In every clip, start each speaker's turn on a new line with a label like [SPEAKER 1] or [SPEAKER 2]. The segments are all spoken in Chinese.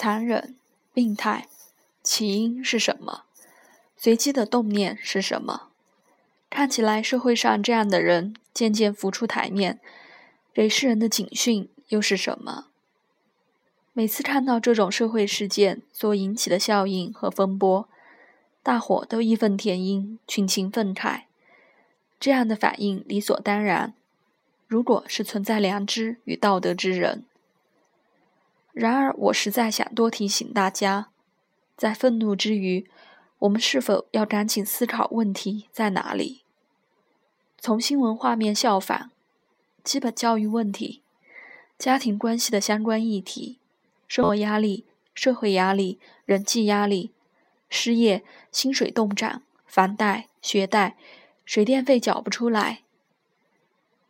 [SPEAKER 1] 残忍、病态，起因是什么？随机的动念是什么？看起来社会上这样的人渐渐浮出台面，给世人的警讯又是什么？每次看到这种社会事件所引起的效应和风波，大伙都义愤填膺、群情愤慨。这样的反应理所当然。如果是存在良知与道德之人，然而我实在想多提醒大家，在愤怒之余，我们是否要赶紧思考问题在哪里？从新闻画面效仿，基本教育问题、家庭关系的相关议题、生活压力、社会压力、人际压力、失业、薪水冻涨、房贷、学贷、水电费缴不出来。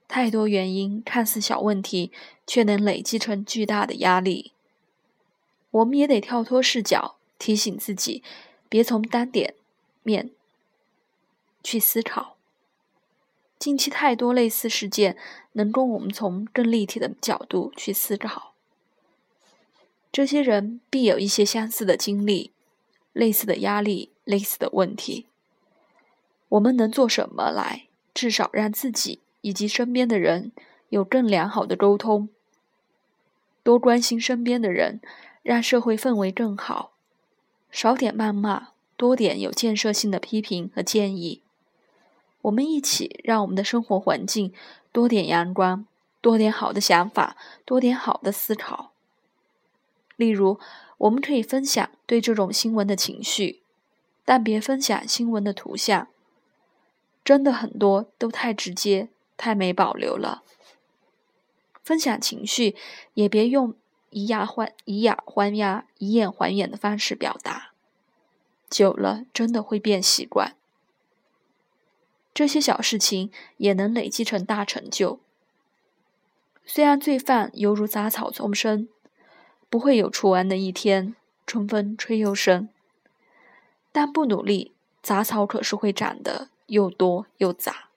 [SPEAKER 1] 太多原因看似小问题，却能累积成巨大的压力。我们也得跳脱视角，提醒自己，别从单点面去思考。近期太多类似事件，能供我们从更立体的角度去思考。这些人必有一些相似的经历，类似的压力，类似的问题。我们能做什么来，至少让自己？以及身边的人有更良好的沟通，多关心身边的人，让社会氛围更好。少点谩骂，多点有建设性的批评和建议。我们一起让我们的生活环境多点阳光，多点好的想法，多点好的思考。例如，我们可以分享对这种新闻的情绪，但别分享新闻的图像。真的很多都太直接。太没保留了。分享情绪，也别用以牙还以牙还牙、以眼还眼的方式表达，久了真的会变习惯。这些小事情也能累积成大成就。虽然罪犯犹如杂草丛生，不会有除完的一天，春风吹又生，但不努力，杂草可是会长得又多又杂。